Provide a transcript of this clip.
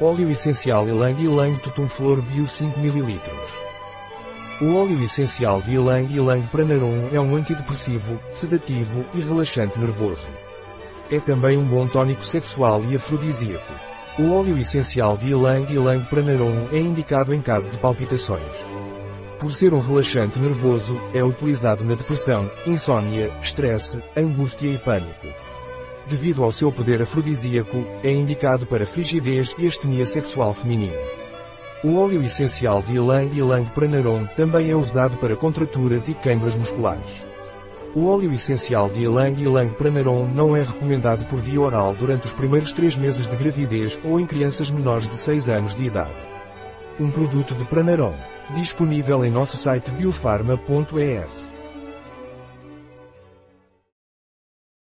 Óleo essencial Ylang Ylang Tutum Flor Bio 5 ml. O óleo essencial de Ylang Ylang Pranarum é um antidepressivo, sedativo e relaxante nervoso. É também um bom tônico sexual e afrodisíaco. O óleo essencial de Ylang Ylang Pranarum é indicado em caso de palpitações. Por ser um relaxante nervoso, é utilizado na depressão, insônia, estresse, angústia e pânico. Devido ao seu poder afrodisíaco, é indicado para frigidez e astenia sexual feminina. O óleo essencial de Ylang Ylang Pranarum também é usado para contraturas e queimbras musculares. O óleo essencial de Ylang Ylang Pranarum não é recomendado por via oral durante os primeiros três meses de gravidez ou em crianças menores de 6 anos de idade. Um produto de Pranarum. Disponível em nosso site biofarma.es.